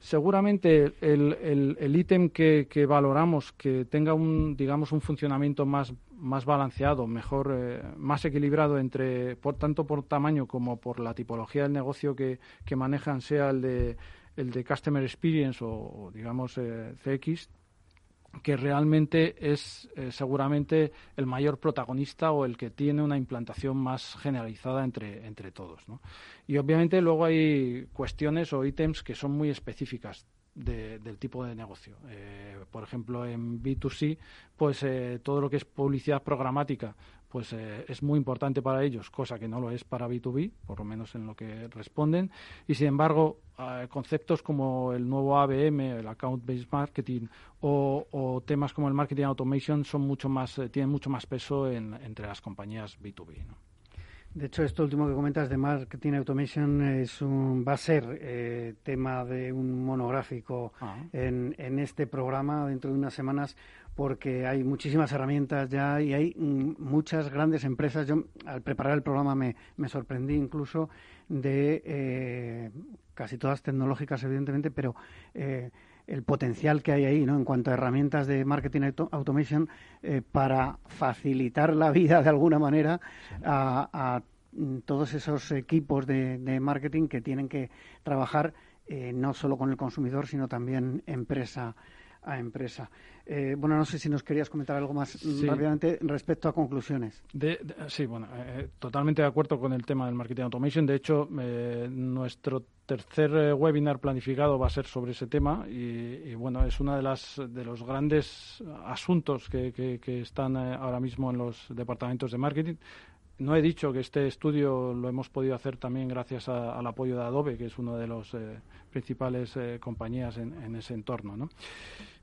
Seguramente el ítem que, valoramos que tenga un, digamos, un funcionamiento más, más balanceado, mejor, eh, más equilibrado entre, por, tanto por tamaño como por la tipología del negocio que, que manejan, sea el de, el de Customer Experience o, digamos, CX, que realmente es eh, seguramente el mayor protagonista o el que tiene una implantación más generalizada entre, entre todos. Y obviamente luego hay cuestiones o ítems que son muy específicas del tipo de negocio. Eh, por ejemplo, en B2C, pues eh, todo lo que es publicidad programática, pues eh, es muy importante para ellos, cosa que no lo es para B2B, por lo menos en lo que responden. Y sin embargo, eh, conceptos como el nuevo ABM, el Account Based Marketing, o, temas como el Marketing Automation son mucho más, eh, tienen mucho más peso entre las compañías B2B. De hecho, esto último que comentas de Marketing Automation es un, va a ser tema de un monográfico ah. en, en, este programa dentro de unas semanas porque hay muchísimas herramientas ya y hay mm, muchas grandes empresas. Yo al preparar el programa me, sorprendí incluso de eh, casi todas tecnológicas, evidentemente, pero eh, el potencial que hay ahí, ¿no? En cuanto a herramientas de marketing automation eh, para facilitar la vida de alguna manera a, mm, todos esos equipos de, de, marketing que tienen que trabajar no solo con el consumidor, sino también empresa a empresa. Eh, bueno, no sé si nos querías comentar algo más rápidamente respecto a conclusiones. sí, bueno, eh, totalmente de acuerdo con el tema del marketing automation. De hecho, eh, nuestro tercer webinar planificado va a ser sobre ese tema y, bueno, es uno de, las, de los grandes asuntos que, que, están ahora mismo en los departamentos de marketing no he dicho que este estudio lo hemos podido hacer también gracias al apoyo de Adobe, que es una de las principales compañías en, en, ese entorno. ¿no?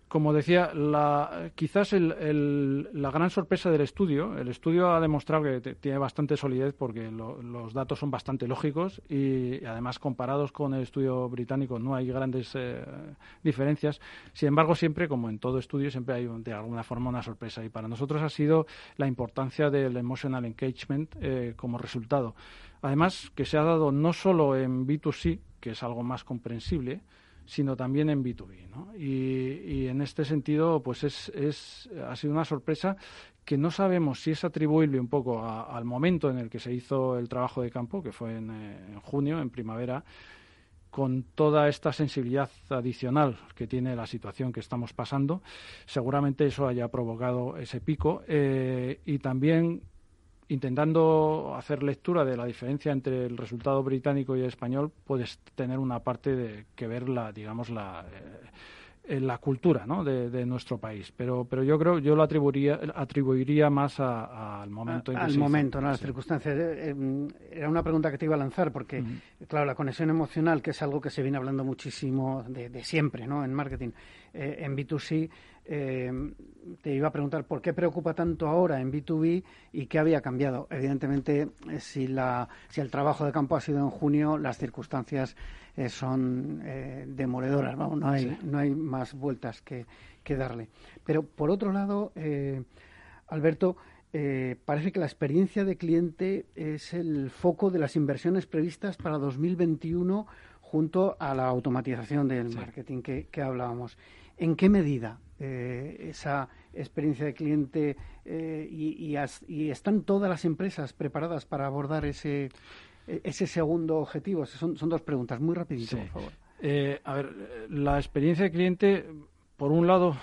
Como decía, la, quizás la gran sorpresa del estudio, el estudio ha demostrado que tiene bastante solidez porque los datos son bastante lógicos y, además comparados con el estudio británico no hay grandes eh, diferencias. Sin embargo, siempre, como en todo estudio, siempre hay de alguna forma una sorpresa y para nosotros ha sido la importancia del emotional engagement eh, como resultado. Además, que se ha dado no solo en B2C, que es algo más comprensible, sino también en B2B. ¿no? Y, en este sentido, pues es, es, ha sido una sorpresa que no sabemos si es atribuible un poco al momento en el que se hizo el trabajo de campo, que fue en, eh, junio, en primavera, con toda esta sensibilidad adicional que tiene la situación que estamos pasando, seguramente eso haya provocado ese pico eh, y también intentando hacer lectura de la diferencia entre el resultado británico y el español, puedes tener una parte de que ver la, digamos, la, eh, la cultura ¿no? de, nuestro país. Pero, pero yo creo, yo lo atribuiría, atribuiría más al momento. En que al momento, ¿no? las circunstancias. Eh, era una pregunta que te iba a lanzar, porque, claro, la conexión emocional, que es algo que se viene hablando muchísimo de, de siempre ¿no? en marketing, eh, en B2C, eh, te iba a preguntar por qué preocupa tanto ahora en B2B y qué había cambiado. Evidentemente, eh, si, la, si el trabajo de campo ha sido en junio, las circunstancias eh, son demoledoras. no, hay, no hay más vueltas que, darle. Pero, por otro lado, Alberto, parece que la experiencia de cliente es el foco de las inversiones previstas para 2021 junto a la automatización del marketing que, que hablábamos. ¿En qué medida eh, esa experiencia de cliente eh, y, están todas las empresas preparadas para abordar ese, ese segundo objetivo? Son, dos preguntas, muy rapidito, por favor. Eh, a ver, la experiencia de cliente, por un lado,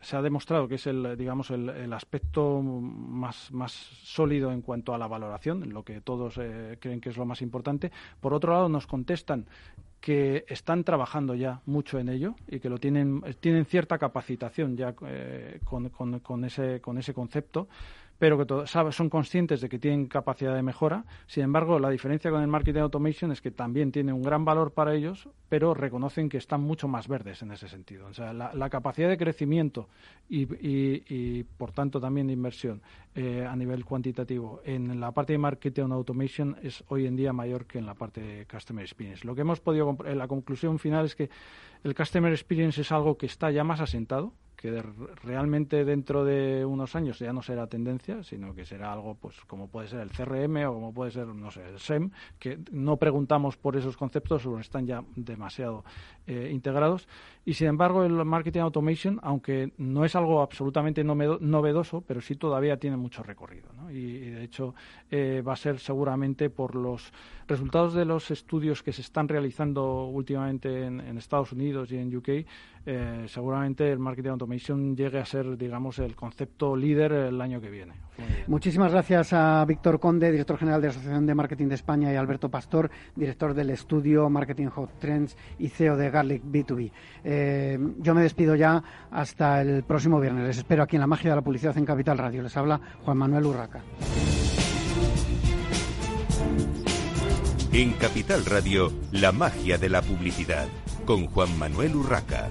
se ha demostrado que es el, digamos, el, aspecto más, más sólido en cuanto a la valoración, lo que todos creen que es lo más importante. Por otro lado, nos contestan que están trabajando ya mucho en ello y que lo tienen tienen cierta capacitación ya eh, con, con, ese con ese concepto pero que son conscientes de que tienen capacidad de mejora. Sin embargo, la diferencia con el marketing automation es que también tiene un gran valor para ellos, pero reconocen que están mucho más verdes en ese sentido. O sea, la, capacidad de crecimiento y, por tanto, también de inversión eh, a nivel cuantitativo en la parte de marketing automation es hoy en día mayor que en la parte de customer experience. Lo que hemos podido, la conclusión final es que el customer experience es algo que está ya más asentado, que realmente dentro de unos años ya no será tendencia, sino que será algo pues como puede ser el CRM o como puede ser, no sé, el SEM, que no preguntamos por esos conceptos o están ya demasiado eh, integrados. Y sin embargo, el marketing automation, aunque no es algo absolutamente novedoso, pero sí todavía tiene mucho recorrido. Y, de hecho eh, va a ser seguramente por los resultados de los estudios que se están realizando últimamente en, en Estados Unidos y en UK, eh, seguramente el marketing automation llegue a ser, digamos, el concepto líder el año que viene. Muchísimas gracias a Víctor Conde, director general de la Asociación de Marketing de España, y Alberto Pastor, director del estudio Marketing Hot Trends y CEO de Garlic B2B. Eh, yo me despido ya hasta el próximo viernes. Les espero aquí en la magia de la publicidad en Capital Radio. Les habla Juan Manuel Urraca. En Capital Radio, la magia de la publicidad con Juan Manuel Urraca.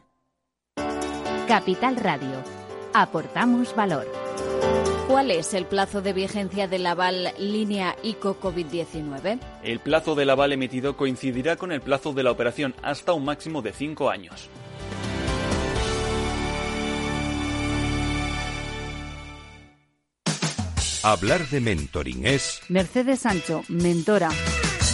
Capital Radio. Aportamos valor. ¿Cuál es el plazo de vigencia del aval línea ICO COVID-19? El plazo del aval emitido coincidirá con el plazo de la operación hasta un máximo de cinco años. Hablar de mentoring es... Mercedes Sancho, mentora